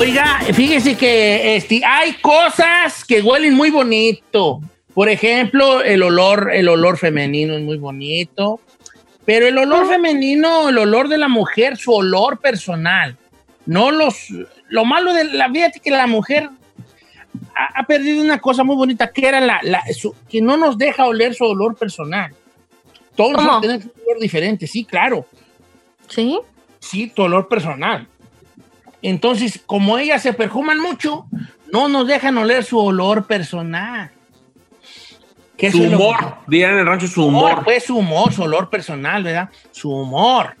Oiga, fíjese que este, hay cosas que huelen muy bonito. Por ejemplo, el olor, el olor femenino es muy bonito. Pero el olor femenino, el olor de la mujer, su olor personal. No los. Lo malo de la vida es que la mujer ha, ha perdido una cosa muy bonita, que era la, la- su- que no nos deja oler su olor personal. Todos tenemos un olor diferente, sí, claro. ¿Sí? Sí, tu olor personal. Entonces, como ellas se perfuman mucho, no nos dejan oler su olor personal. Que Su humor, dirían en el rancho su humor, humor. pues su humor, su olor personal, ¿verdad? Su humor.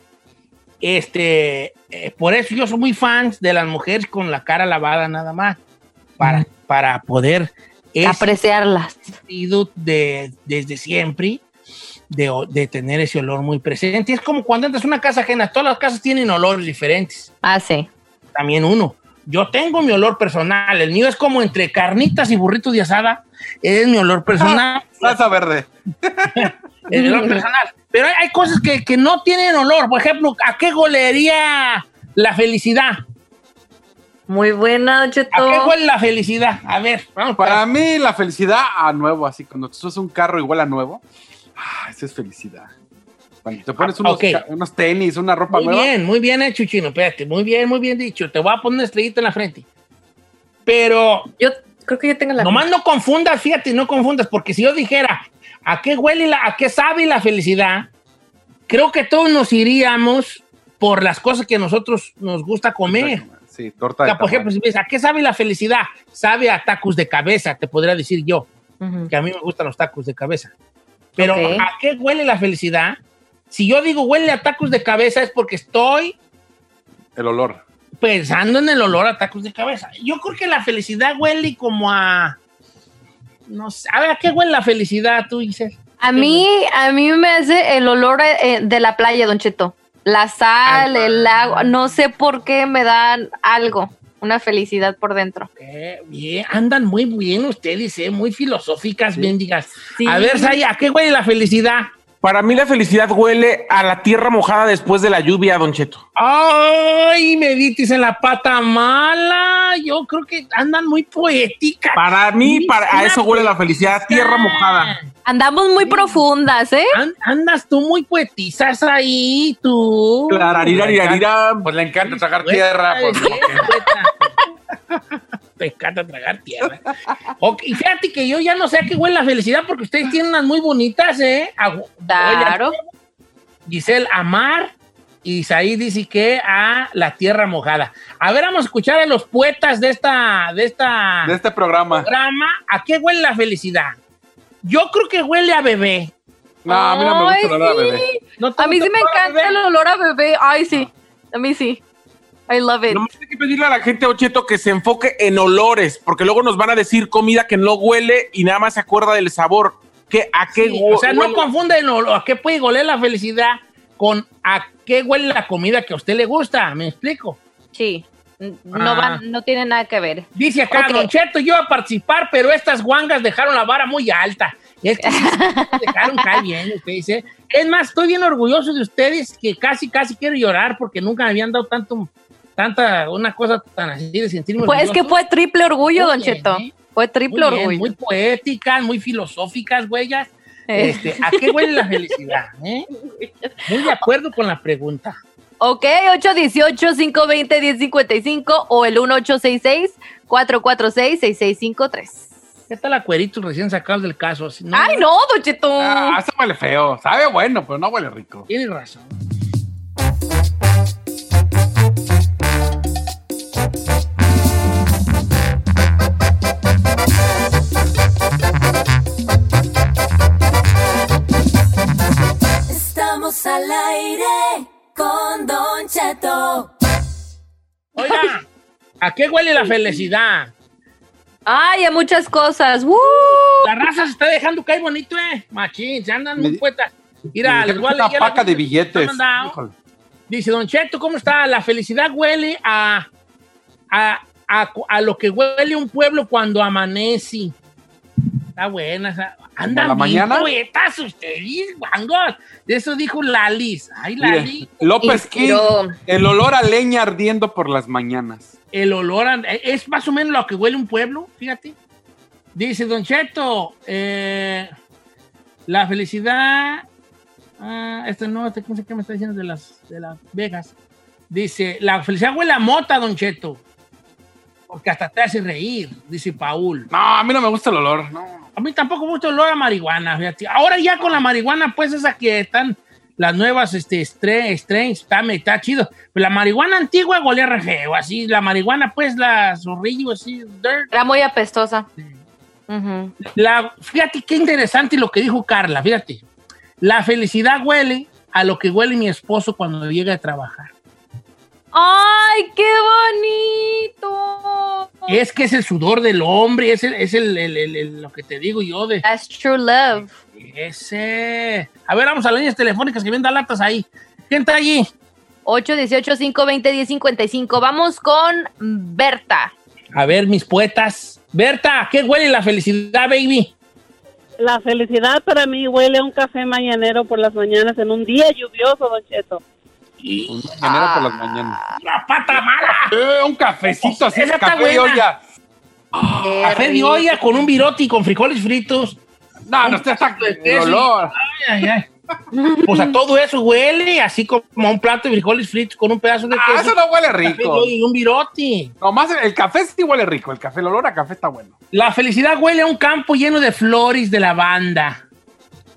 Este, eh, por eso yo soy muy fan de las mujeres con la cara lavada nada más, para, para poder Apreciarlas. de, desde siempre de, de tener ese olor muy presente. Es como cuando entras a una casa ajena, todas las casas tienen olores diferentes, Ah, sí. También uno. Yo tengo mi olor personal, el mío es como entre carnitas y burritos de asada, es mi olor personal. Salsa verde. el olor personal. Pero hay, hay cosas que, que no tienen olor. Por ejemplo, ¿a qué golería la felicidad? Muy buena, Cheto. ¿A qué huele la felicidad? A ver, vamos Para para. mí, la felicidad a nuevo, así, cuando tú subes un carro igual a nuevo, ah, esa es felicidad. Cuando te pones Ah, unos, tenis, una ropa Muy nueva. bien, muy bien hecho, Chino. Espérate, muy bien, muy bien dicho. Te voy a poner una estrellita en la frente. Pero Yo creo que yo tengo la. nomás no confundas, fíjate, no confundas, porque si yo dijera a qué huele, la, a qué sabe la felicidad, creo que todos nos iríamos por las cosas que nosotros nos gusta comer. Sí, torta O de sea, por ejemplo, si me dices, ¿a qué sabe la felicidad? Sabe a tacos de cabeza, te podría decir yo, que a mí me gustan los tacos de cabeza. Pero. ¿a qué huele la felicidad? Si yo digo huele a tacos de cabeza es porque estoy El olor. pensando en el olor a tacos de cabeza. Yo creo que la felicidad huele como a... No sé, a ver, ¿a qué huele la felicidad tú dices? A mí, a mí me hace el olor eh, de la playa, Don Cheto. La sal, el agua, no sé por qué me dan algo, una felicidad por dentro. Eh, bien, andan muy bien ustedes, eh, muy filosóficas, bien digas. Sí. A ver, Saya, ¿a qué huele la felicidad? Para mí la felicidad huele a la tierra mojada después de la lluvia, Don Cheto. Ay, me dices en la pata mala. Yo creo que andan muy poéticas. Para mí, Sí, para, a eso huele la felicidad, tierra mojada. Andamos muy profundas, ¿eh? An- andas tú muy poetizas ahí, tú. Clararirarirarira. Pues le encanta Poeta, tierra. pues, poeta. Te encanta tragar tierra. Ok, y fíjate que yo ya no sé a qué huele la felicidad porque ustedes tienen unas muy bonitas, ¿eh? A- Claro. Giselle Amar y Isaí dice que a la tierra mojada. A ver, vamos a escuchar a los poetas de esta, de esta de este programa. programa. ¿A qué huele la felicidad? Yo creo que huele a bebé. No, a mí no me gusta el olor a sí. bebé. ¿No te A mí sí me encanta bebé? el olor a bebé. Ay, sí. A mí sí. I love it. Nomás hay que pedirle a la gente, Ocheto, que se enfoque en olores, porque luego nos van a decir comida que no huele y nada más se acuerda del sabor. ¿Qué, ¿A qué Sí, o sea, no confunden o- a qué puede oler la felicidad con a qué huele la comida que a usted le gusta. ¿Me explico? Sí. No, Ah. van, no tiene nada que ver. Dice acá, Ok. Don Cheto, yo iba a participar, pero estas guangas dejaron la vara muy alta. Es que dejaron caer bien, usted dice. Es más, estoy bien orgulloso de ustedes que casi, casi quiero llorar porque nunca me habían dado tanto, tanta, una cosa tan así de sentirme Pues es que fue triple orgullo, Don bien, Cheto. ¿eh? Fue triple Muy bien, orgullo. muy poéticas, muy filosóficas, huellas. Este, ¿A qué huele la felicidad? eh? Muy de acuerdo con la pregunta. Ok, 818-520-1055 o el 1866-446-6653. ¿Qué tal acueritos recién sacados del caso? No, Ay, no, Don Cheto. Ah, eso huele feo. Sabe bueno, pero no huele rico. Tienes razón. Estamos al aire con Don Cheto. Oiga, ¿a qué huele la felicidad? Ay, a muchas cosas. ¡Woo! La raza se está dejando caer bonito, eh. Machín, se andan muy puestas. Mira, les voy a dijeron leer una paca de billetes. Dice, Don Cheto, ¿cómo está? La felicidad huele a, a, a, a lo que huele un pueblo cuando amanece. Está buena. Andan la mañana? poetas ustedes, guangos. De eso dijo Lalis. Ay, Lali. Mire, López King, el olor a leña ardiendo por las mañanas. El olor a- es más o menos lo que huele un pueblo, fíjate. Dice Don Cheto, eh, la felicidad. Ah, este no, este no sé qué me está diciendo de las, de las Vegas. Dice, la felicidad huele a mota, Don Cheto. Porque hasta te hace reír, dice Paul. No, a mí no me gusta el olor. No. A mí tampoco me gusta el olor a marihuana, fíjate. Ahora ya con la marihuana, pues esa que están las nuevas este, strains, está, está chido. Pero la marihuana antigua olía re feo, así. La marihuana, pues, la zorrillo, así, dirt. Era muy apestosa. Ujú. La, fíjate qué interesante lo que dijo Carla, fíjate. La felicidad huele a lo que huele mi esposo cuando llega a trabajar. ¡Ay, qué bonito! Es que es el sudor del hombre, es, el, es el- el- el- el- lo que te digo yo de That's true love. ese. A ver, vamos a las líneas telefónicas que vienen latas ahí. ¿Quién está allí? 818-520-1055. Vamos con Berta. A ver, mis poetas. Berta, ¿qué huele la felicidad, baby? La felicidad para mí huele a un café mañanero por las mañanas en un día lluvioso, Don Cheto. Un mañanero por las mañanas. ¡La pata mala! Eh, un cafecito así, Esa café de olla. Café de olla con un virote y con frijoles fritos. No, no, usted está de el queso. olor. Ay, ay, ay. Pues a todo eso huele así como un plato de frijoles fritos con un pedazo de queso. Ah, eso no huele café de rico. olla y un virote. Nomás el café sí huele rico. El café, el olor a café está bueno. La felicidad huele a un campo lleno de flores de lavanda.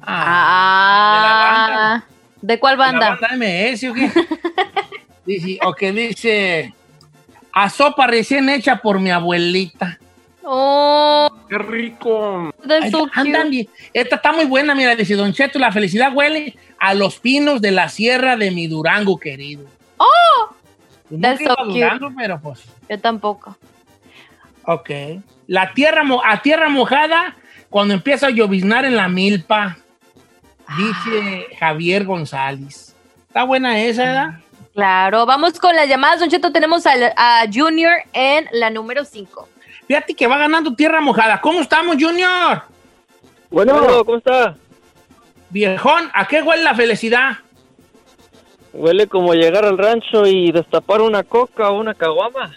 Ah, Ah. ¿De cuál ¿de la banda? banda MS o qué? dice, o que dice, a sopa recién hecha por mi abuelita. Oh, Qué rico. Ay, so andan cute. bien. Esta está muy buena, mira, dice Don Cheto, la felicidad huele a los pinos de la sierra de mi Durango querido. Oh, Pues ido so. Durango, pero pues, yo tampoco. ok. La tierra, mo- a tierra mojada cuando empieza a lloviznar en la milpa, dice Javier González. Está buena esa, ¿verdad? Claro, vamos con las llamadas, Don Cheto. Tenemos a, Junior en la número 5. Fíjate que va ganando tierra mojada. ¿Cómo estamos, Junior? Bueno, ¿cómo está? Viejón, ¿a qué huele la felicidad? Huele como llegar al rancho y destapar una coca o una caguama.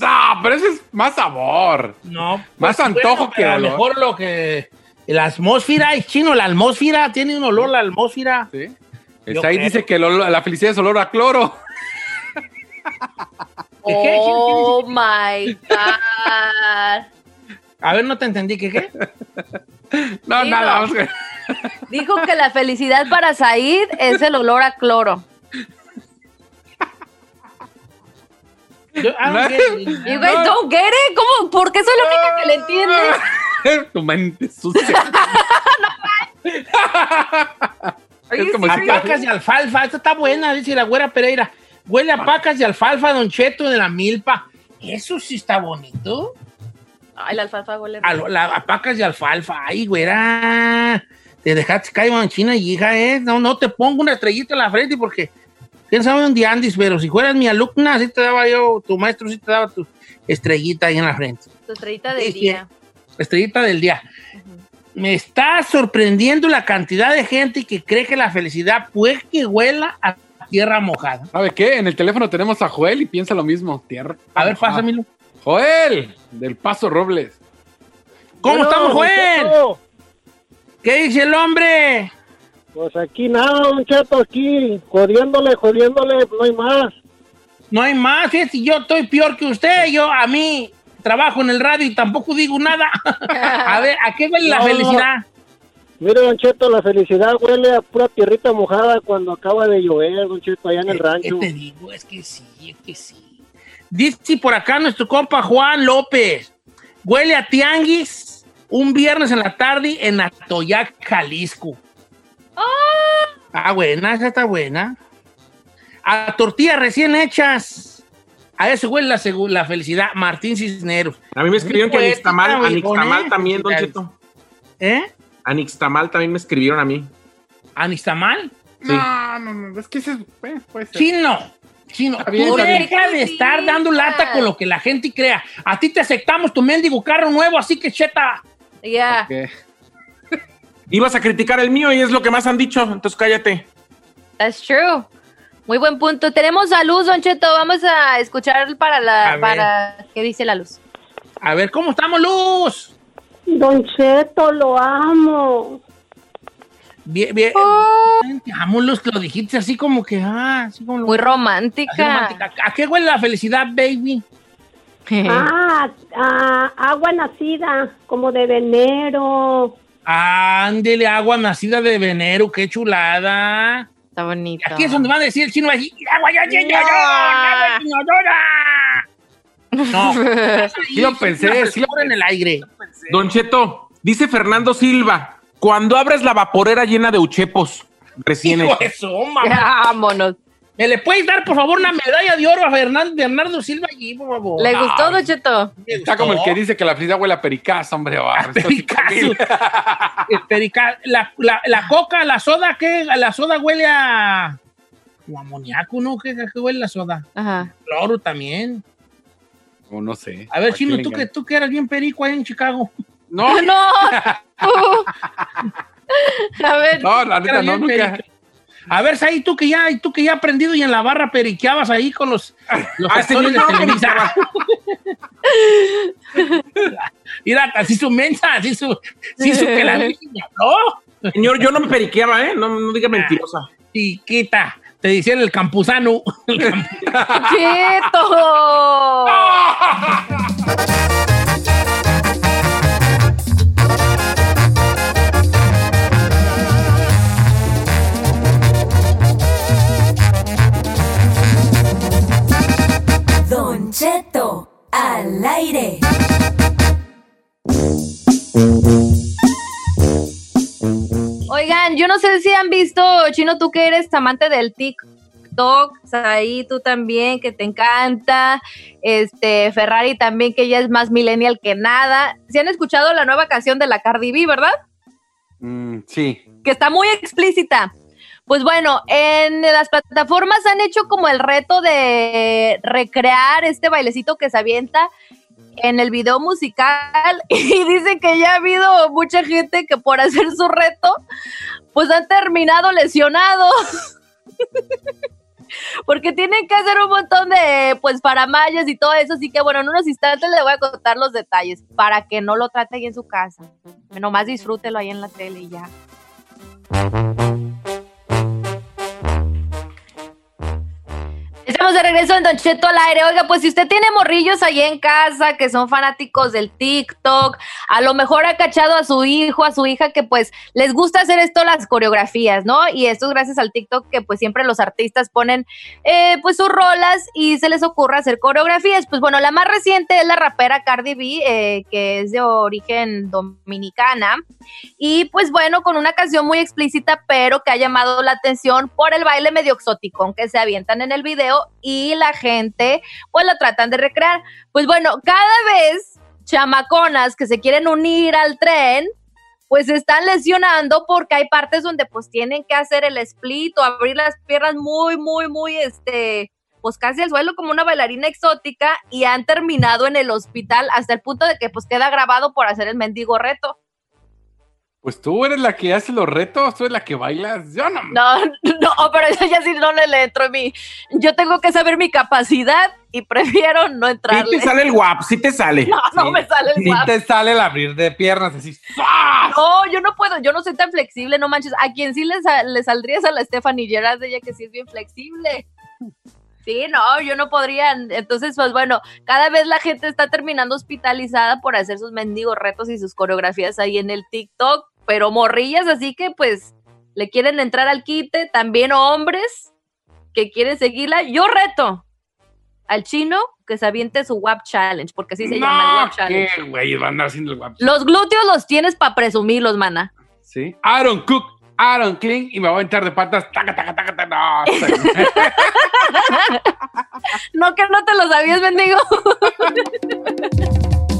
No, pero ese es más sabor. No. Más antojo que pero A lo olor. mejor lo que. La atmósfera, es chino, la atmósfera, tiene un olor la atmósfera. ¿Sí? Está ahí creo. dice que el olor- la felicidad es olor a cloro. ¿Qué, qué? Oh my God. A ver, no te entendí, ¿qué qué? No, nada. no. vamos que- Dijo que la felicidad para Said es el olor a cloro. Yo, ah, No. ok. You guys don't get it? ¿Cómo? ¿Por qué soy la única que le entiende? tu mente sucia. Are Es you como si- serious? Pacas de alfalfa, esta está buena, dice la güera Pereira. Huele a pacas de alfalfa, Don Cheto, de la milpa. Eso sí está bonito. Ay, la alfalfa huele A, lo- la- a pacas de alfalfa. Ay, güera. Te dejaste caer manchina y hija, ¿eh? No, no te pongo una estrellita en la frente porque quién sabe dónde andes, pero si fueras mi alumna, sí te daba yo, tu maestro sí te daba tu estrellita ahí en la frente. Tu estrellita de día. Estrellita del día. Me está sorprendiendo la cantidad de gente que cree que la felicidad puede que huela a tierra mojada. ¿Sabe qué? En el teléfono tenemos a Joel y piensa lo mismo. Tierra. A ver, Ah. pásamelo. Joel, del Paso Robles. ¿Cómo Bueno, estamos, Joel? ¿Qué dice el hombre? Pues aquí nada, Don Cheto, aquí, jodiéndole, jodiéndole, no hay más. No hay más, fíjate, yo estoy peor que usted. Yo, a mí, trabajo en el radio y tampoco digo nada. a ver, ¿a qué huele la felicidad? Mire, Don Cheto, la felicidad huele a pura tierrita mojada cuando acaba de llover, Don Cheto, allá en el ¿Qué rancho. te digo? Es que sí, es que sí. Dice por acá nuestro compa Juan López. Huele a tianguis un viernes en la tarde en Atoyac, Jalisco. Ah, buena, esa está buena. A tortillas recién hechas. A eso huele la, felicidad. Martín Cisneros. A mí me escribieron que poética, Anixtamal viejón, ¿eh? también, Don. Cheto. ¿Eh? Anixtamal también me escribieron a mí. ¿Anistamal? Sí. No, no, no, es que ese eh, puede ser. Chino. Chino, bien, tú deja de estar dando lata con lo que la gente crea. A ti te aceptamos tu mendigo carro nuevo, así que cheta. Ya. Ibas a criticar el mío y es lo que más han dicho, entonces cállate. That's true. Muy buen punto. Tenemos a Luz, Don Cheto. Vamos a escuchar para A la ver. para qué dice la Luz. A ver, ¿cómo estamos, Luz? Don Cheto, lo amo. Bien, bien. Oh. Te amo, Luz, lo dijiste así como que, ah, así como lo- Muy así romántica. romántica. ¿A qué huele la felicidad, baby? Ah, ah, agua nacida, como de venero. Ándele, agua nacida de venero, qué chulada. Está bonito. Aquí es donde van a decir el chino va a decir, agua ya, ya, ya, ya, No, Sí lo pensé, sí lo en el aire. Don Cheto, dice Fernando Silva, cuando abres la vaporera llena de uchepos recién eso, mamá. Vámonos. ¿Me le puedes dar, por favor, una medalla de oro a Fernando, Bernardo Silva allí, por favor? ¿Le gustó, Don Cheto? Está como el que dice que la felicidad huele a pericazo, hombre. A pericazo. la, la, la coca, la soda, ¿qué? La soda huele a... o amoníaco, ¿no? ¿Qué, qué huele la soda? Ajá. Cloro también. O no sé. A ver, ¿A Chino, tú que, tú que eras bien perico ahí en Chicago. No, No. A ver. no, la neta, no, nunca. perico. A ver, ahí tú que ya, tú que ya aprendido y en la barra periqueabas ahí con los, los Ah, este actores de Televisa. Mira, así su mensa, así su, así su que la niña, ¿no? Señor, yo no me periqueaba, ¿eh? No, no diga mentirosa. Chiquita, te decían el campusano. ¡Quieto! Cheto, al aire. Oigan, yo no sé si han visto, Chino, tú que eres amante del TikTok, ahí tú también, que te encanta, este, Ferrari también, que ella es más millennial que nada. ¿Se han escuchado la nueva canción de la Cardi B, verdad? Mm, sí. que está muy explícita. Pues bueno, en las plataformas han hecho como el reto de recrear este bailecito que se avienta en el video musical y dicen que ya ha habido mucha gente que por hacer su reto pues han terminado lesionados. Porque tienen que hacer un montón de pues paramayas y todo eso, así que bueno, en unos instantes le voy a contar los detalles para que no lo trate ahí en su casa. Nomás disfrútelo ahí en la tele y ya. Estamos de regreso en Don Cheto al aire. Oiga, pues si usted tiene morrillos ahí en casa que son fanáticos del TikTok, a lo mejor ha cachado a su hijo, a su hija que pues les gusta hacer esto las coreografías, ¿no? Y esto es gracias al TikTok que pues siempre los artistas ponen eh, pues sus rolas y se les ocurre hacer coreografías. Pues bueno, la más reciente es la rapera Cardi B, eh, que es de origen dominicana. Y pues bueno, con una canción muy explícita, pero que ha llamado la atención por el baile medio exoticón que se avientan en el video y la gente pues lo tratan de recrear. Pues bueno, cada vez chamaconas que se quieren unir al tren, pues están lesionando porque hay partes donde pues tienen que hacer el split o abrir las piernas muy, muy, muy, este, pues casi al suelo como una bailarina exótica y han terminado en el hospital hasta el punto de que pues queda grabado por hacer el mendigo reto. Pues tú eres la que hace los retos, tú eres la que bailas. Yo no. No, no, pero eso ya sí no le, le entro en mí. Yo tengo que saber mi capacidad y prefiero no Sí entrarle. te sale el guap, sí te sale. No, no me sale el Si guapo. te sale el abrir de piernas así. ¡zas! No, yo no puedo, yo no soy tan flexible, no manches. A quien sí le, le saldría es a la Stephanie Gerard, ella que sí es bien flexible. Sí, no, yo no podría. Entonces, pues bueno, cada vez la gente está terminando hospitalizada por hacer sus mendigos retos y sus coreografías ahí en el TikTok, pero morrillas, así que pues le quieren entrar al quite, también hombres que quieren seguirla. Yo reto al chino que se aviente su WAP Challenge, porque así se llama el No, WAP Challenge. qué güey, van a andar haciendo el guapo. Los glúteos los tienes para presumirlos, mana. Sí. Aaron Cook, Aaron Clean y me voy a entrar de patas. Taca, taca, taca, taca. No, No, que no te lo sabías, bendigo.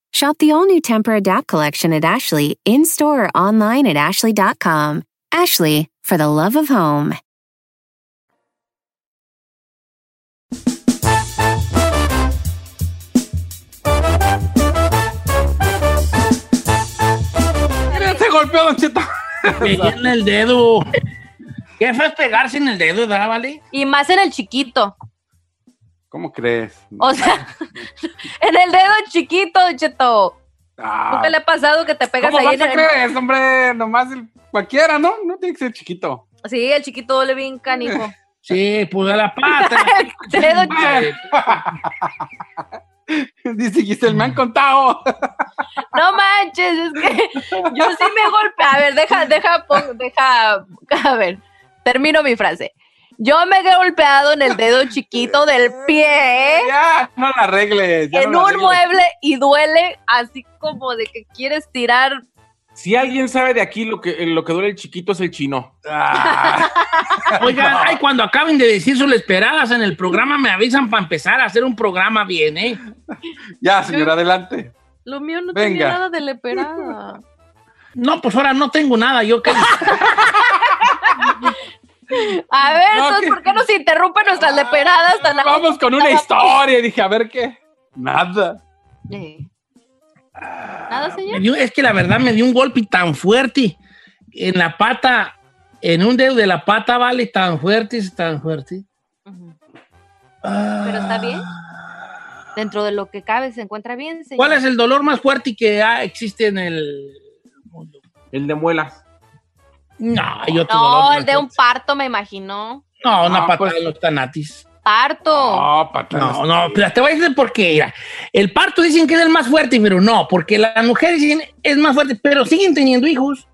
Shop the all new Temper Adapt collection at Ashley in store or online at ashley.com. Ashley, for the love of home. Mira, se golpeó, Don Cheto. Pegué en el dedo. ¿Qué fue pegarse en el dedo, ¿verdad, vale? Y más en el chiquito. ¿Cómo crees? O sea, en el dedo chiquito, Cheto. Ah, ¿Nunca le ha pasado que te pegas ¿Cómo ahí vas en el... crees, hombre? Nomás el- cualquiera, ¿no? No tiene que ser chiquito. Sí, el chiquito duele bien canijo. Sí, pues a la pata. El dedo chiquito. Dice Giselle, me han contado. No manches, es que yo sí me golpeo. A ver, deja, deja, deja, a ver, termino mi frase. Yo me he golpeado en el dedo chiquito del pie Ya, no la arregles. ya en no la un arregles. mueble y duele así como de que quieres tirar. Si alguien sabe de aquí lo que, lo que duele el chiquito es el chino. Ah, Oigan, ay, cuando acaben de decir sus esperadas en el programa, me avisan para empezar a hacer un programa bien, ¿eh? ya, señora, adelante. Lo mío no Venga. tenía nada de leperada. No, pues ahora no tengo nada, yo qué. A ver, No, entonces, que- ¿por qué nos interrumpen nuestras leperadas tan Vamos con una historia. Y dije, a ver qué. Nada. Eh. Nada, Me señor. dio- es que la verdad me dio un golpe tan fuerte en la pata En un dedo de la pata, vale, tan fuerte, tan fuerte. Pero está bien. Dentro de lo que cabe se encuentra bien, señor. ¿Cuál es el dolor más fuerte que ah, existe en el mundo? El de muelas. No, hay otro No, dolor. el de un parto, me imagino. No, una Ah, patada pues- de los tanatis. Parto. No, patadas. No, no, pero te voy a decir por qué. Mira, el parto dicen que es el más fuerte, pero no, porque las mujeres dicen es más fuerte, pero siguen teniendo hijos.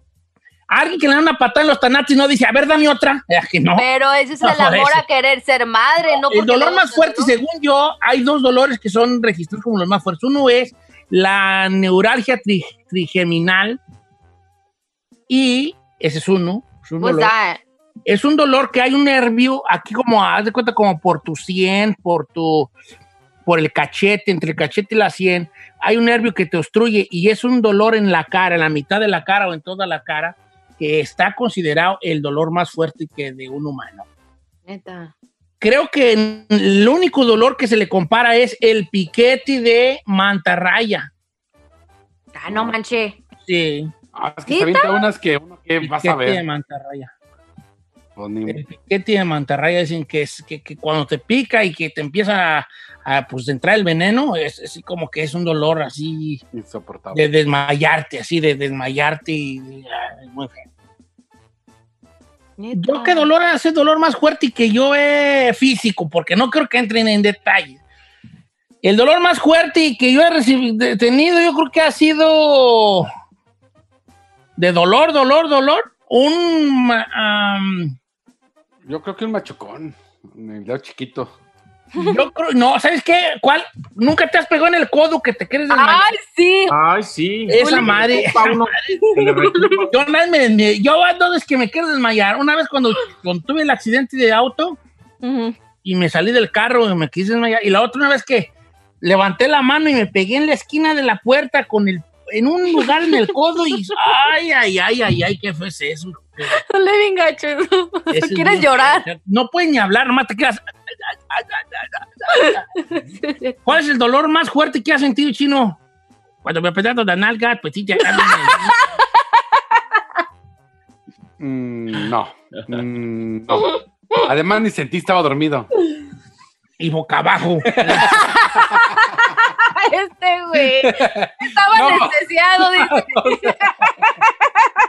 Alguien que le da una patada en los tanatis no dice, a ver, dame otra. Es que no. Pero ese es No, el por amor eso. a querer ser madre, no el dolor le más fuerte, según yo, hay dos dolores que son registrados como los más fuertes. Uno es la neuralgia tri- trigeminal y ese es uno. Es un, Pues dolor. da, es un dolor que hay un nervio aquí como, haz de cuenta, como por tu sien, por tu, por el cachete, entre el cachete y la sien. Hay un nervio que te obstruye y es un dolor en la cara, en la mitad de la cara o en toda la cara, que está considerado el dolor más fuerte que de un humano neta. creo que el único dolor que se le compara es el piquete de mantarraya. Ah, no manche. Sí. Ah, es que se avienta unas que uno que vas a Piquete de ver. mantarraya. Pues ni- El piquete de mantarraya dicen que es que, que cuando te pica y que te empieza a, a, pues entrar el veneno, es así como que es un dolor así Insoportable. de desmayarte, así de desmayarte y ay, muy feo. Yo qué dolor hace dolor más fuerte y que yo he físico, porque no creo que entren en detalle. El dolor más fuerte y que yo he recibido, tenido, yo creo que ha sido de dolor, dolor, dolor. Un Yo creo que un machucón. El dedo chiquito. yo creo, no, ¿sabes qué? ¿Cuál? Nunca te has pegado en el codo que te quieres desmayar. Ay, sí. Ay, sí. Esa madre. esa madre. Yo, una vez me- yo ando es que me quiero desmayar. Una vez cuando, cuando tuve el accidente de auto y me salí del carro y me quise desmayar. Y la otra una vez que levanté la mano y me pegué en la esquina de la puerta con el en un lugar en el codo y ay, ay, ay, ay, ay, qué fue eso. Dale bien gacho. es ¿Quieres llorar? No puedes ni hablar, nomás te quedas. ¿Cuál es el dolor más fuerte que has sentido, chino? Cuando me apretaron la nalga, pues sí, te Mm, no. Mm, no. Además, ni sentí, estaba dormido. y boca abajo. Este güey. Estaba No. anestesiado, dice.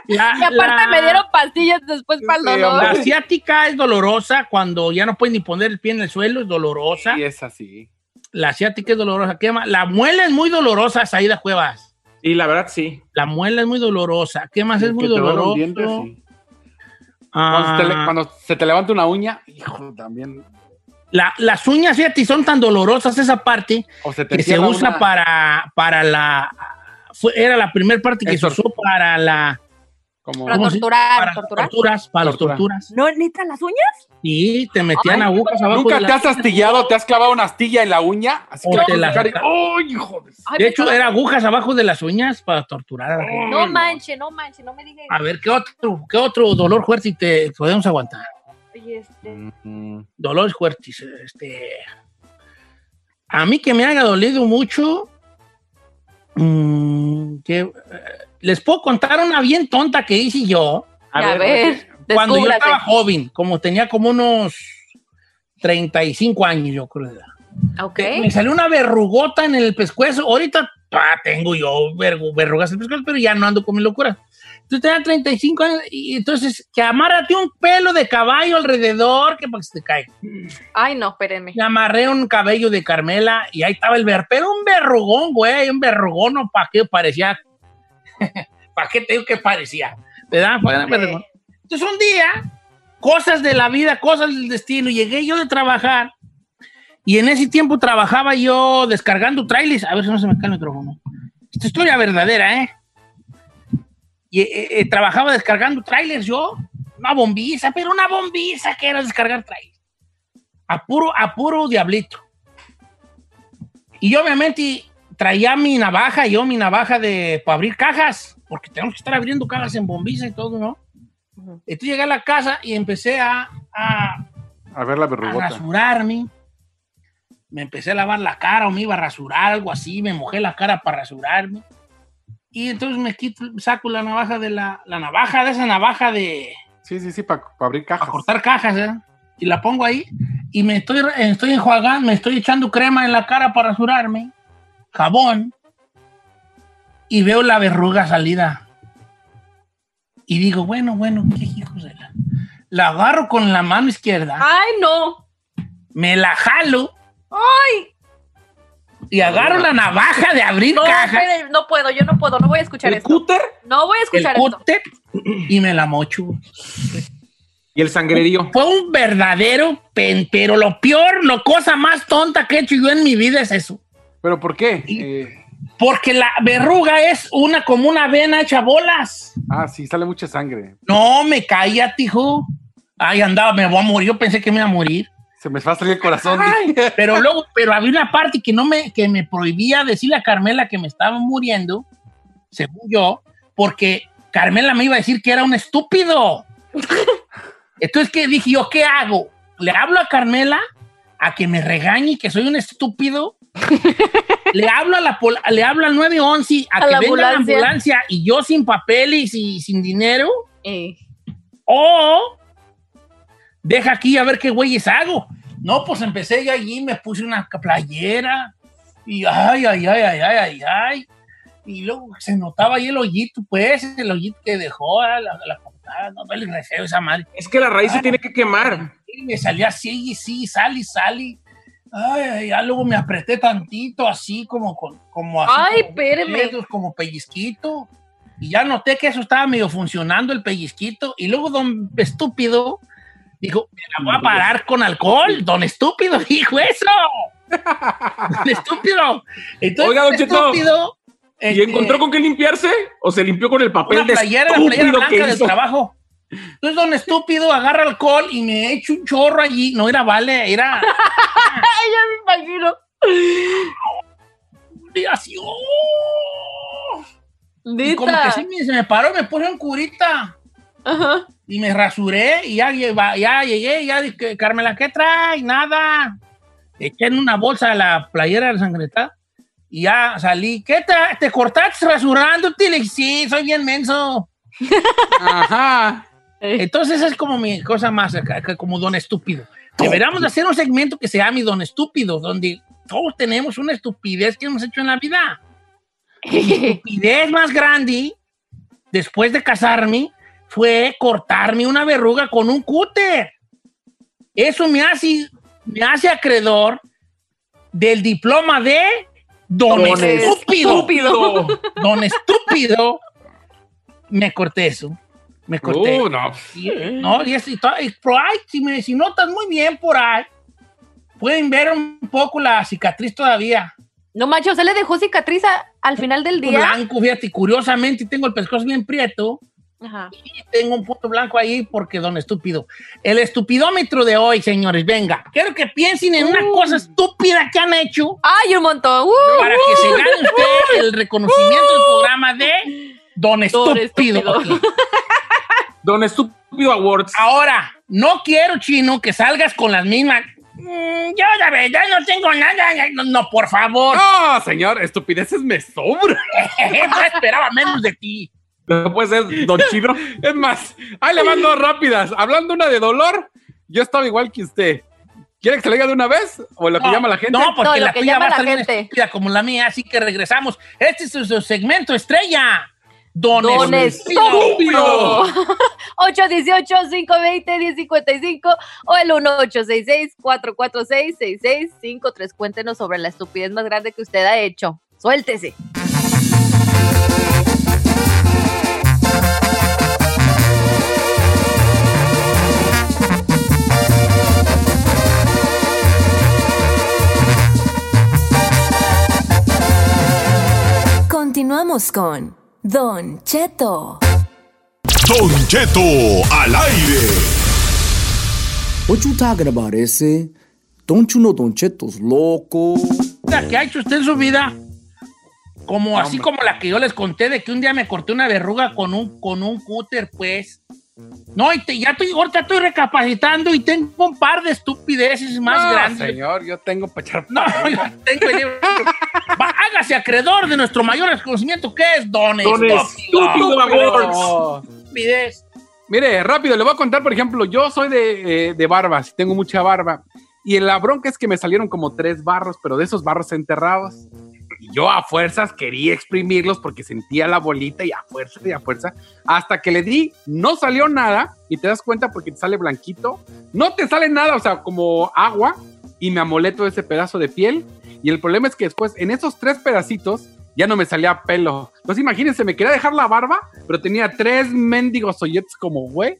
La- Y aparte la- me dieron pastillas después para el dolor. La asiática es dolorosa cuando ya no puedes ni poner el pie en el suelo, es dolorosa. Y es así. La asiática es dolorosa. ¿Qué más? La muela es muy dolorosa, Saída Cuevas. Y la verdad, sí. La muela es muy dolorosa. ¿Qué más es muy doloroso? sí. Ah, Cuando, se te cuando se te levanta una uña, hijo, también. La- las uñas, fíjate, son tan dolorosas esa parte O se te que se usa una- para, para la... fue- era la primera parte que se usó para la... como- Para ¿cómo se- torturar, Para torturar. torturas, para las Tortura. torturas. ¿No, neta, las uñas? Sí, te metían Ay, agujas abajo ¿Nunca de te has astillado? ¿Te has clavado una astilla en la uña? Así O que te la ¡Oh, hijo de- Ay, De hecho, estaba- era agujas abajo de las uñas para torturar a la gente. No manche, no manche, no me digas. A ver, ¿qué otro, qué otro dolor fuerte te podemos aguantar? Este, Mm, Dolores fuertes. Este. A mí que me haya dolido mucho. mm, que, eh, les puedo contar una bien tonta que hice yo. A, ver, Cuando yo estaba joven, como tenía como unos 35 años, yo creo. de edad. Ok. Me salió una verrugota en el pescuezo. Ahorita ah, tengo yo verrugas en el pescuezo, pero ya no ando con mi locura. Entonces tenía 35 años y entonces que amárrate un pelo de caballo alrededor que para que se te caiga. Ay, no, espérenme. Me amarré un cabello de Carmela y ahí estaba el ver, pero un verrugón, güey, un verrugón, ¿no? ¿Para qué parecía? ¿Para qué te digo que parecía? ¿Verdad? Entonces un día, cosas de la vida, cosas del destino, llegué yo de trabajar y en ese tiempo trabajaba yo descargando trailers. A ver si no se me cae el micrófono. Esta historia verdadera, ¿eh? Y eh, eh, trabajaba descargando trailers yo, una bombiza, pero una bombiza que era descargar trailers. A puro, a puro diablito. Y yo obviamente traía mi navaja, yo mi navaja de para abrir cajas, porque tenemos que estar abriendo cajas en bombiza y todo, ¿no? Entonces llegué a la casa y empecé a, a, A ver la a verrugota. rasurarme. Me empecé a lavar la cara o me iba a rasurar, algo así. Me mojé la cara para rasurarme. Y entonces me quito, saco la navaja de la, la navaja, de esa navaja de, Sí, sí, sí, para abrir cajas. Para cortar cajas, ¿eh? Y la pongo ahí y me estoy, estoy enjuagando, me estoy echando crema en la cara para rasurarme, jabón, y veo la verruga salida. Y digo, bueno, bueno, qué hijos de la... La agarro con la mano izquierda, Ay, no. me la jalo Ay. Y agarro la navaja de abrir No, cajas, espere, no puedo, yo no puedo, no voy a escuchar ¿El esto. cúter No voy a el escuchar esto. cúter, y me la mocho. y el sangrerío? Fue un verdadero pen, pero lo peor, lo cosa más tonta que he hecho yo en mi vida es eso. ¿Pero por qué? Eh, Porque la verruga es una como una vena hecha bolas. ah, sí, sale mucha sangre. No, me caía, tijo. Ay, andaba, me voy a morir. Yo pensé que me iba a morir. Se me va a salir el corazón. Ay, pero luego, pero había una parte que no me, que me prohibía decirle a Carmela que me estaba muriendo, según yo, porque Carmela me iba a decir que era un estúpido. Entonces, ¿qué dije yo? ¿Qué hago? ¿Le hablo a Carmela a que me regañe que soy un estúpido? le hablo a la pol- le hablo al 911 a, A que la venga la ambulancia. ambulancia y yo sin papeles y sin dinero Eh. o deja aquí a ver qué güeyes hago. No, pues empecé yo allí, me puse una playera y ay, ay, ay, ay, ay, ay, ay. Y luego se notaba ahí el hoyito, pues, el hoyito que dejó ah, la, la portada, no duele re feo esa madre. Es que la raíz se tiene que quemar. Y me salía así, y sí, sale y sale. Ay, ay, ya luego me apreté tantito, así como con, como así. Ay, como espéreme. dedos, Como pellizquito. Y ya noté que eso estaba medio funcionando, el pellizquito. Y luego don estúpido dijo, me la voy a parar con alcohol. Don estúpido dijo eso. don estúpido. Entonces, Oiga, don Cheto, estúpido. ¿Y este, encontró con qué limpiarse? ¿O se limpió con el papel una de playera, la playera estúpido blanca que del hizo? trabajo. Entonces, don estúpido agarra alcohol y me echa un chorro allí. No era vale, era ya me imagino. y así. ¡oh! Y como que sí me, se me paró, me puse un curita. Ajá. Y me rasuré y ya, lleva- ya llegué, ya dije, Carmela, ¿qué trae? Nada. Eché en una bolsa la playera sangretada y ya salí. ¿Qué te, te cortaste rasurándote? Le dije, sí, soy bien menso. Ajá. Entonces es como mi cosa más, como don estúpido. Deberíamos de hacer un segmento que se llame don estúpido, donde todos tenemos una estupidez que hemos hecho en la vida. Mi estupidez más grande, después de casarme, fue cortarme una verruga con un cúter. Eso me hace, me hace acreedor del diploma de don, Don estúpido. estúpido. Don estúpido. Me corté eso. Me corté. Uh, no. Y- no, y, es- y y por ahí, si, me, si notas muy bien por ahí, pueden ver un poco la cicatriz todavía. No manches, ¿se le dejó cicatriz a- al final del día? Blanco, fíjate, y curiosamente tengo el pescozo bien prieto Ajá. y tengo un punto blanco ahí porque don estúpido. El estupidómetro de hoy, señores, venga. Quiero que piensen en una Uh. cosa estúpida que han hecho ¡Ay, un montón! ¡Uh! para que se gane usted el reconocimiento del programa de don Don estúpido. Estúpido. Don Estúpido Awards. Ahora, no quiero, chino, que salgas con las mismas. "Mm, yo la verdad no tengo nada. No, no, por favor. No, señor, estupideces me sobran. no esperaba menos de ti. No puede ser Don Chino. Es más, ahí le mando rápidas. Hablando una de dolor, yo estaba igual que usted. ¿Quiere que se le diga de una vez? ¿O lo que No, llama la gente? No, porque No, lo la que tuya llama va a la gente. estúpida como la mía, así que regresamos. Este es su, segmento estrella. Don, Don. Estúpido. 818-520-1055 o el 1866-446-6653. Cuéntenos sobre la estupidez más grande que usted ha hecho. Suéltese. Continuamos con Don Cheto. Don Cheto al aire. What you talking about, ese? Don't you know Don Cheto's loco? La que ha hecho usted en su vida, como así como la que yo les conté de que un día me corté una verruga con un, con un cúter, pues. No, y te- ya estoy, ahorita estoy recapacitando y tengo un par de estupideces más No, grandes. señor, yo tengo para echar. No, yo tengo el libro. Va, hágase acreedor de nuestro mayor reconocimiento, que es Don, Don Estúpido. Estúpido Awards. No. Estupidez. Mire, rápido, le voy a contar, por ejemplo, yo soy de, eh, de barbas, tengo mucha barba. Y la bronca es que me salieron como tres barros, pero de esos barros enterrados. Y yo a fuerzas quería exprimirlos porque sentía la bolita y a fuerza y a fuerza. Hasta que le di, no salió nada. Y te das cuenta porque te sale blanquito. No te sale nada, o sea, como agua. Y me amoleto ese pedazo de piel. Y el problema es que después, en esos tres pedacitos, ya no me salía pelo. Entonces imagínense, me quería dejar la barba, pero tenía tres mendigos hoyetes como güey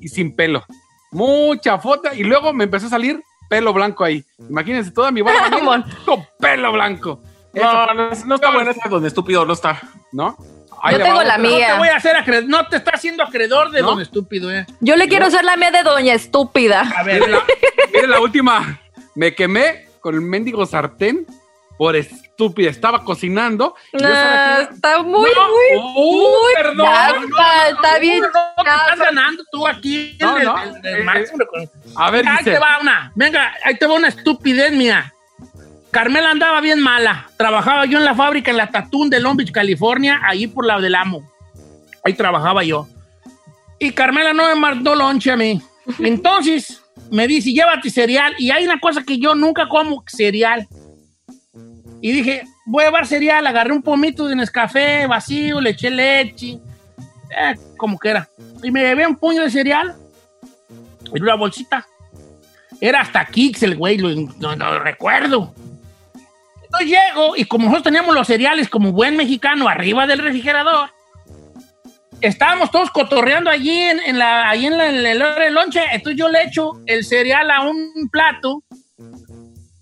y sin pelo. Mucha foto. Y luego me empezó a salir pelo blanco ahí. Imagínense toda mi barba con pelo blanco. No, no, no está bueno don estúpido, no está. ¿No? Yo tengo la No te mía. voy a hacer acreedor. No te está haciendo acreedor de don estúpido, eh. Yo le quiero hacer la mía de doña estúpida. A ver, Mire la, mire la última. Me quemé con el mendigo sartén por estúpida. Estaba cocinando. Ah, está muy, No, muy, muy perdón, no, está bien. No, no, estás ganando tú aquí. No, en el- no. en el Eh, máximo. A ver, ahí dice. te va una. Venga, ahí te va una estupidez mía. Carmela andaba bien mala. Trabajaba yo en la fábrica en la Tatún de Long Beach, California, ahí por la del Amo. Ahí trabajaba yo. Y Carmela no me mandó lonche a mí. Entonces me dice, llévate cereal. Y hay una cosa que yo nunca como cereal. Y dije, voy a llevar cereal. Agarré un pomito de Nescafé vacío, le eché leche. Eh, como que era. Y me llevé un puño de cereal en una bolsita. Era hasta Kix el güey, lo, no, no lo recuerdo. Entonces llego y como nosotros teníamos los cereales como buen mexicano arriba del refrigerador, estábamos todos cotorreando allí en, en la, allí en la, en la hora de lonche. Entonces yo le echo el cereal a un plato,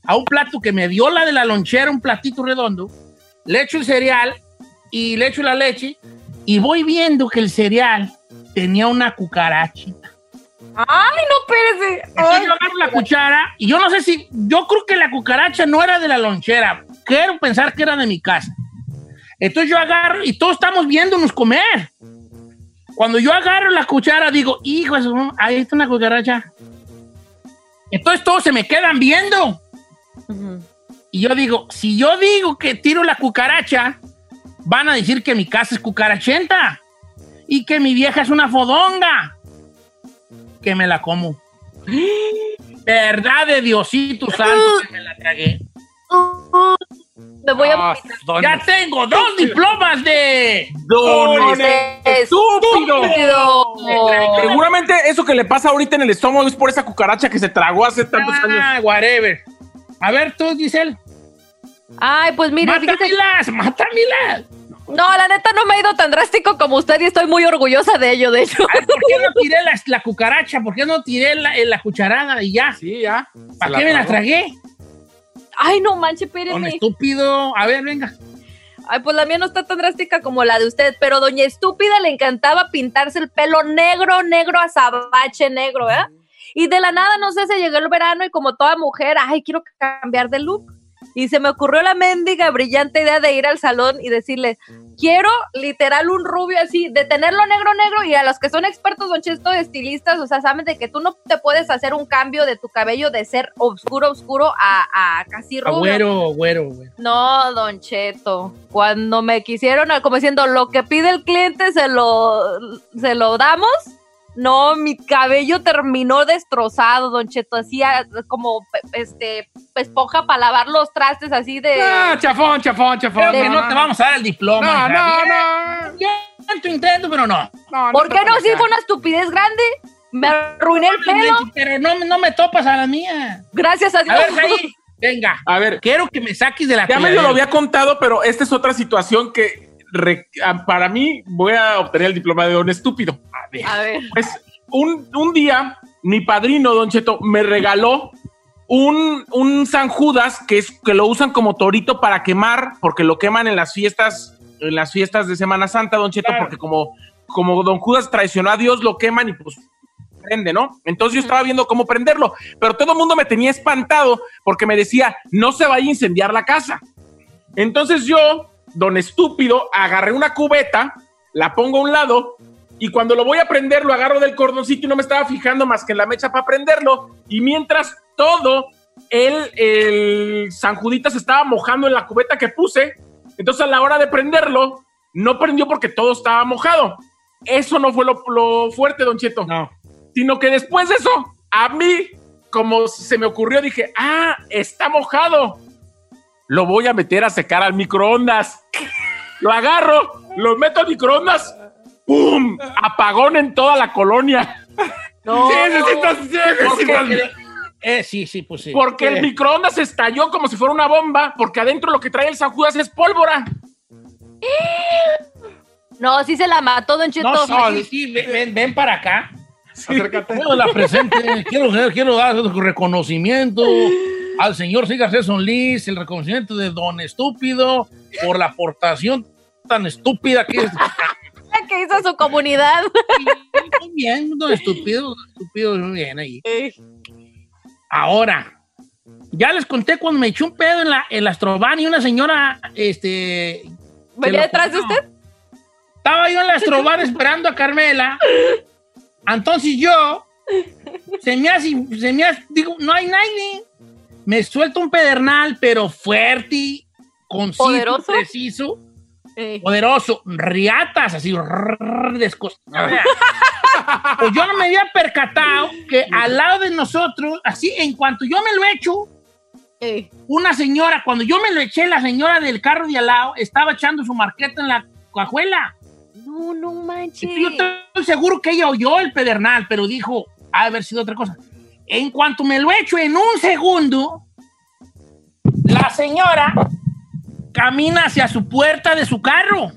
a un plato que me dio la de la lonchera, un platito redondo. Le echo el cereal y le echo la leche y voy viendo que el cereal tenía una cucarachita. Ay, no, espérese. Entonces yo agarro la cuchara y yo no sé si, yo creo que la cucaracha no era de la lonchera. Quiero pensar que era de mi casa. Entonces yo agarro y todos estamos viéndonos comer. Cuando yo agarro la cuchara digo, hijo, ahí está una cucaracha. Entonces todos se me quedan viendo. Y yo digo, si yo digo que tiro la cucaracha, van a decir que mi casa es cucarachenta y que mi vieja es una fodonga. Que me la como. Verdad de Diosito Santo que me la tragué. Me voy Ah, a... don- Ya tengo dos diplomas de... Don estúpido. Seguramente eso que le pasa ahorita en el estómago es por esa cucaracha que se tragó hace tantos años. Ah, whatever. A ver tú, Giselle. Ay, pues mire, fíjese- Mátamilas, mátamilas. No, la neta no me ha ido tan drástico como usted y estoy muy orgullosa de ello, de hecho. ¿Por qué no tiré la, la cucaracha? ¿Por qué no tiré la, la cucharada y ya? Sí, ya. ¿Para qué me la tragué? Ay, no manche, Con espéreme. estúpido. A ver, venga. Ay, pues la mía no está tan drástica como la de usted, pero doña estúpida le encantaba pintarse el pelo negro, negro, azabache negro, ¿eh? Y de la nada, no sé, se llegó el verano y como toda mujer, ay, quiero cambiar de look. Y se me ocurrió la mendiga brillante idea de ir al salón y decirle, quiero literal un rubio así, de tenerlo negro, negro, y a los que son expertos, don Chesto, estilistas, o sea, saben de que tú no te puedes hacer un cambio de tu cabello de ser oscuro, oscuro a, a casi rubio. Güero, güero, güero. No, Don Cheto. Cuando me quisieron, como diciendo, lo que pide el cliente se lo, se lo damos. No, mi cabello terminó destrozado, Don Cheto. Hacía como este esponja para lavar los trastes así de. Ah, chafón, chafón, chafón. Creo que no te vamos a dar el diploma. No, hija. no, Bien, bien tu intento, pero no. no. ¿Por qué no? Sí, fue una estupidez grande. Me arruiné el pelo. Pero no, no me topas a la mía. Gracias a A Dios. ver, ahí, venga. A ver, Quiero que me saques de la ya medio lo había contado, pero esta es otra situación que re- para mí voy a obtener el diploma de don estúpido. A ver. A ver. Pues un, un día, mi padrino, Don Cheto, me regaló un, un San Judas que, es, que lo usan como torito para quemar, porque lo queman en las fiestas, en las fiestas de Semana Santa, Don Cheto, porque como, como Don Judas traicionó a Dios, lo queman y pues prende, ¿no? Entonces yo estaba viendo cómo prenderlo, pero todo el mundo me tenía espantado porque me decía, no se vaya a incendiar la casa. Entonces yo, don estúpido, agarré una cubeta, la pongo a un lado y cuando lo voy a prender lo agarro del cordoncito y no me estaba fijando más que en la mecha para prenderlo. Y mientras todo el, el San Juditas estaba mojando en la cubeta que puse, entonces a la hora de prenderlo, no prendió porque todo estaba mojado. eso no fue lo, lo fuerte, Don Cheto. No. Sino que después de eso, a mí, como se me ocurrió, dije, ah, está mojado. Lo voy a meter a secar al microondas. Lo agarro, lo meto al microondas. ¡Pum! Apagón en toda la colonia. No. Sí, necesitas, sí, necesitas- Eh, sí, sí, pues sí. Porque el Eh, microondas estalló como si fuera una bomba, porque adentro lo que trae el San Judas es pólvora. No, sí se la mató, Don Cheto. No, sí, sí, sí, ven, para acá. Acércate. Bueno, la presente, quiero, quiero dar reconocimiento al señor Sigar Son Liz, el reconocimiento de Don Estúpido por la aportación tan estúpida que es. Que hizo su comunidad. Muy bien, Don Estúpido, Estúpido, muy bien ahí. Ahora, ya les conté cuando me eché un pedo en la, en la Astroban y una señora, este... ¿Venía detrás de usted? Estaba yo en la Astroban esperando a Carmela. Entonces yo, se me hace, se me hace, digo, no hay nadie. Me suelto un pedernal, pero fuerte, conciso, ¿Poderoso? preciso, Poderoso, riatas, así, rrr, descostado. Pues yo no me había percatado que al lado de nosotros, así, en cuanto yo me lo echo, una señora, cuando yo me lo eché, la señora del carro de al lado estaba echando su marqueta en la cajuela. No, no manches. Yo estoy seguro que ella oyó el pedernal, pero dijo, ha de haber sido otra cosa. En cuanto me lo echo en un segundo, la señora camina hacia su puerta de su carro.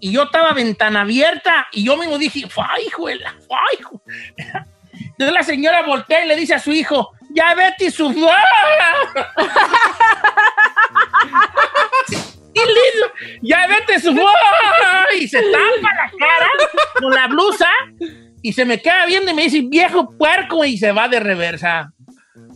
Y yo estaba ventana abierta y yo mismo dije, ¡ay, juela! ¡ay, ju-". Entonces la señora voltea y le dice a su hijo, ¡ya vete su... ¡Ya vete su... Y se tapa la cara con la blusa y se me queda viendo y me dice, viejo puerco, y se va de reversa.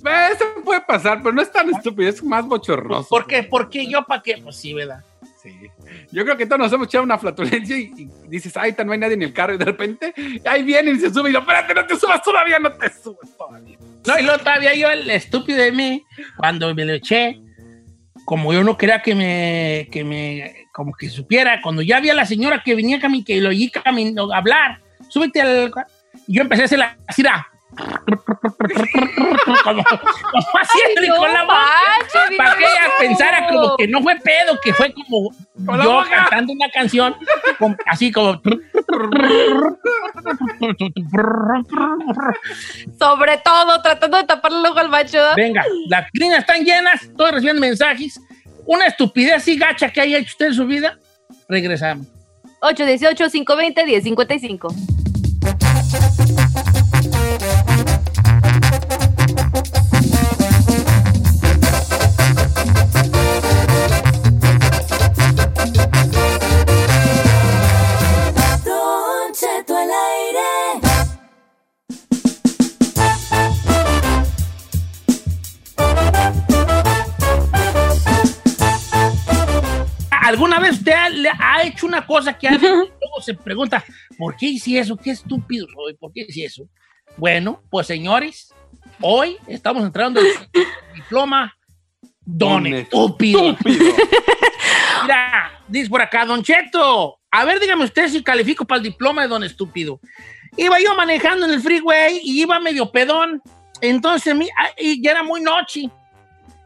Eh, Eso puede pasar, pero no es tan estúpido, es más bochornoso. ¿Por qué? ¿Por qué? ¿Yo para qué? Pues sí, ¿verdad? Sí. Yo creo que todos nos hemos echado una flatulencia y, y dices, ay, tan no hay nadie en el carro y de repente ahí viene y se sube y yo, espérate, no te subas todavía, no te subas todavía. No, y luego todavía yo, el estúpido de mí, cuando me lo eché, como yo no quería que me, que me, como que supiera, cuando ya vi a la señora que venía cami que lo oí camin- hablar, súbete al... Y yo empecé a hacer la así, como, haciéndole con la boca manche, para que ella pensara como que no fue pedo, que fue como yo cantando una canción así como sobre todo tratando de taparle el ojo al macho. Venga, las crinas están llenas, todos reciben mensajes. Una estupidez así gacha que haya hecho usted en su vida. Regresamos. 818 520 1055 ¿Alguna vez usted ha, le ha hecho una cosa que alguien luego se pregunta, ¿por qué hice eso? ¿Qué estúpido soy? ¿Por qué hice eso? Bueno, pues señores, hoy estamos entrando en el diploma Don Don Estúpido. Mira, dice por acá, Don Cheto, a ver, dígame usted si califico para el diploma de Don Estúpido. Iba yo manejando en el freeway y iba medio pedón. Entonces, ah, y ya era muy noche.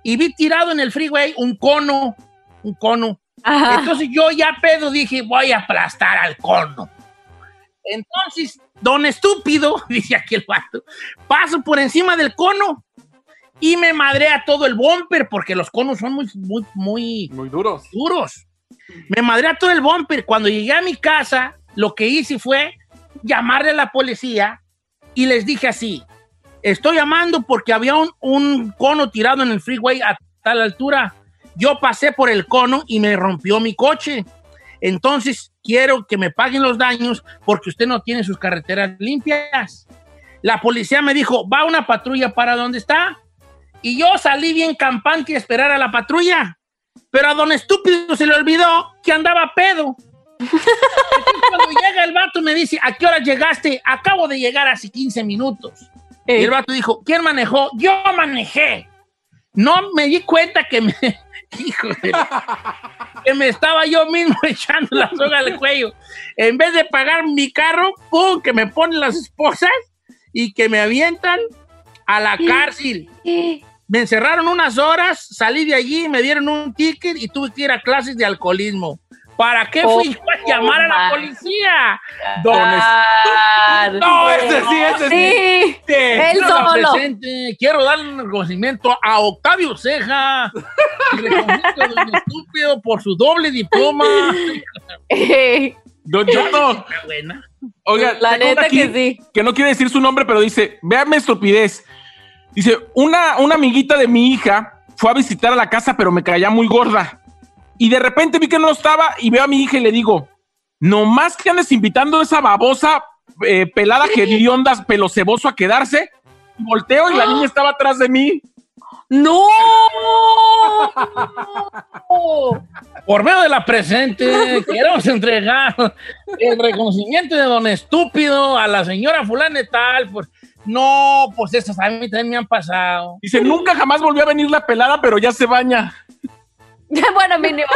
Y vi tirado en el freeway un cono, un cono. Ajá. Entonces yo ya pedo dije, voy a aplastar al cono. Entonces, don estúpido, dice aquí el vato, paso por encima del cono y me madrea todo el bumper porque los conos son muy, muy, muy Muy duros. duros. Me madrea todo el bumper. Cuando llegué a mi casa, lo que hice fue llamarle a la policía y les dije así, estoy llamando porque había un, un cono tirado en el freeway a tal altura. Yo pasé por el cono y me rompió mi coche. Entonces, quiero que me paguen los daños porque usted no tiene sus carreteras limpias. La policía me dijo, va una patrulla para donde está. Y yo salí bien campante a esperar a la patrulla. Pero a don estúpido se le olvidó que andaba pedo. Cuando llega el vato me dice, ¿a qué hora llegaste? Acabo de llegar hace 15 minutos. Y el vato dijo, ¿quién manejó? Yo manejé. No me di cuenta que me... Hijo de... que me estaba yo mismo echando la soga al cuello. En vez de pagar mi carro, ¡pum! que me ponen las esposas y que me avientan a la cárcel. Me encerraron unas horas, salí de allí, me dieron un ticket y tuve que ir a clases de alcoholismo. ¿Para qué fui yo a llamar a la policía? Don God. No, ese sí, ese sí. Sí, él solo. presente. Quiero darle un reconocimiento a Octavio Ceja. A Don Estúpido por su doble diploma. Don buena. Oiga, La neta aquí que sí. Que no quiere decir su nombre, pero dice, véame estupidez. Dice, una, una amiguita de mi hija fue a visitar a la casa, pero me caía muy gorda. Y de repente vi que no estaba y veo a mi hija y le digo, nomás que andes invitando a esa babosa eh, pelada hedionda, pelo ceboso a quedarse. Volteo y la niña estaba atrás de mí. ¡No! Por medio de la presente, queremos entregar el reconocimiento de don estúpido a la señora fulana tal. Pues, no, pues esas a mí también me han pasado. Dice, nunca jamás volvió a venir la pelada, pero ya se baña. bueno, mínimo.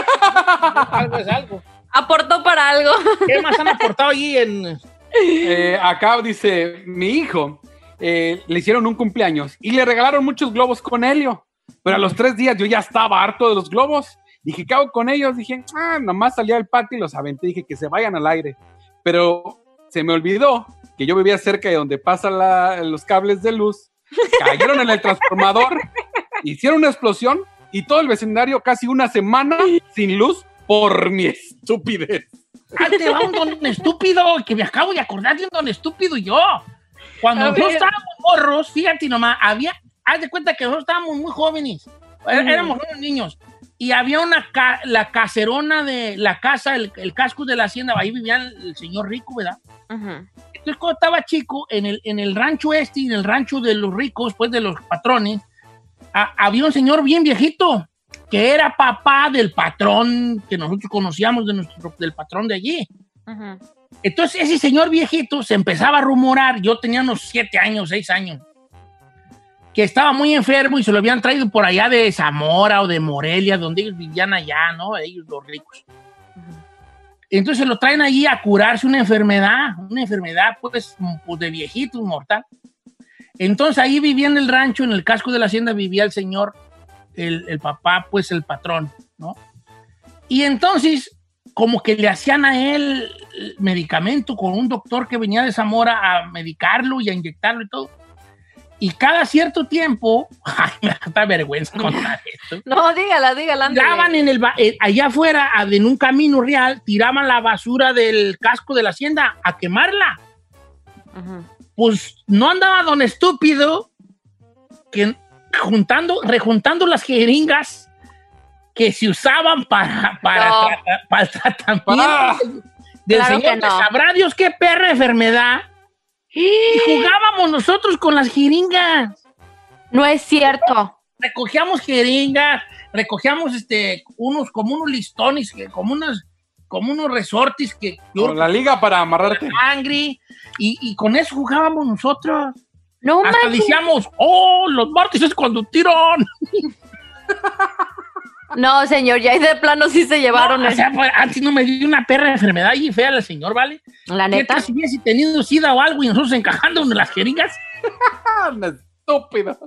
Algo es algo. Aportó para algo. ¿Qué más han aportado allí en...? Eh, acá dice, mi hijo eh, le hicieron un cumpleaños y le regalaron muchos globos con helio. Pero a los tres días yo ya estaba harto de los globos. Dije, ¿qué hago con ellos? Dije, ah, nomás salí al patio y los aventé. Dije que se vayan al aire. Pero se me olvidó que yo vivía cerca de donde pasan los cables de luz. Cayeron en el transformador, hicieron una explosión y todo el vecindario casi una semana sin luz por mi estupidez. ¡Ah, te va un don estúpido! Que me acabo de acordar de un don estúpido yo. Cuando A nosotros estábamos morros, fíjate nomás, había... Haz de cuenta que nosotros estábamos muy jóvenes. Ujú. Éramos unos niños. Y había una... ca- la caserona de la casa, el, el casco de la hacienda, ahí vivía el, el señor rico, ¿verdad? Entonces, cuando estaba chico, en el, en el rancho este y en el rancho de los ricos, pues de los patrones, a- había un señor bien viejito que era papá del patrón que nosotros conocíamos de nuestro, del patrón de allí. Entonces, ese señor viejito se empezaba a rumorar, yo tenía unos siete años, seis años, que estaba muy enfermo y se lo habían traído por allá de Zamora o de Morelia, donde ellos vivían allá, ¿no? Ellos los ricos. Entonces lo traen allí a curarse una enfermedad, una enfermedad pues, pues de viejito, mortal. Entonces ahí vivía en el rancho, en el casco de la hacienda, vivía el señor, el, el papá, pues el patrón, ¿no? Y entonces, como que le hacían a él eh, medicamento con un doctor que venía de Zamora a medicarlo y a inyectarlo y todo. Y cada cierto tiempo, ay, me da vergüenza contar esto. No, dígala, dígala. Tiraban en el, eh, allá afuera, a- en un camino real, tiraban la basura del casco de la hacienda a quemarla. Pues no andaba don estúpido que juntando, rejuntando las jeringas que se usaban para, para, No. trata- para el tratamiento Ah. del Claro señor. no. Sabrá Dios qué perra enfermedad. Y jugábamos nosotros con las jeringas No es cierto. recogíamos jeringas, recogíamos este, unos, como unos listones, como unos, como unos resortes que Con la liga para amarrarte. sangre, y, y con eso jugábamos nosotros. No Hasta manches. decíamos, oh, los martes es cuando tiran. No, señor, ya ahí de plano sí se llevaron No, o el- sea, pues, antes no me dio una perra enfermedad y fea el señor, ¿vale? La ¿Qué neta. si hubiese tenido sida o algo y nosotros encajando en las jeringas? Una estúpida.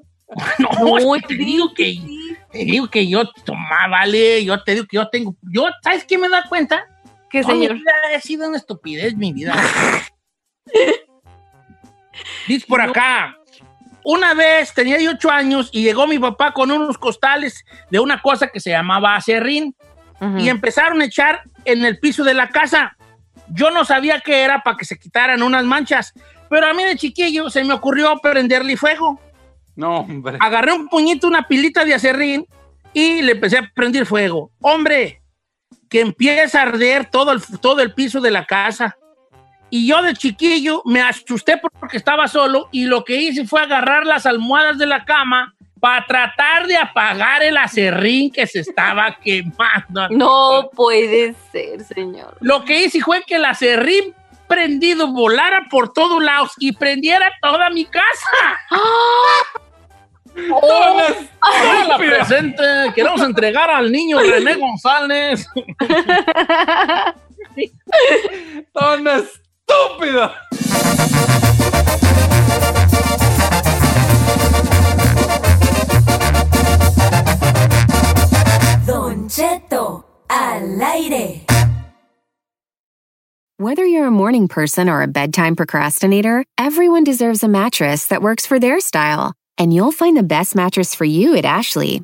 No, No, es que te digo que, te digo que yo tomaba, vale, yo te digo que yo tengo, yo, ¿sabes qué me da cuenta? ¿Qué, Toda señor? Mi vida ha sido una estupidez, mi vida. Dice por acá. Una vez tenía yo ocho años y llegó mi papá con unos costales de una cosa que se llamaba acerrín Ujú. y empezaron a echar en el piso de la casa. Yo no sabía qué era para que se quitaran unas manchas, pero a mí de chiquillo se me ocurrió prenderle fuego. No, hombre. Agarré un puñito, una pilita de acerrín y le empecé a prender fuego. Hombre, que empieza a arder todo el, todo el piso de la casa. Y yo de chiquillo me asusté porque estaba solo y lo que hice fue agarrar las almohadas de la cama para tratar de apagar el acerrín que se estaba quemando. No puede ser, señor. Lo que hice fue que el acerrín prendido volara por todos lados y prendiera toda mi casa. ¡Oh! Toda la presente, queremos entregar al niño René González. ¡Tan estúpido! Don Cheto al aire. Whether you're a morning person or a bedtime procrastinator, everyone deserves a mattress that works for their style. And you'll find the best mattress for you at Ashley.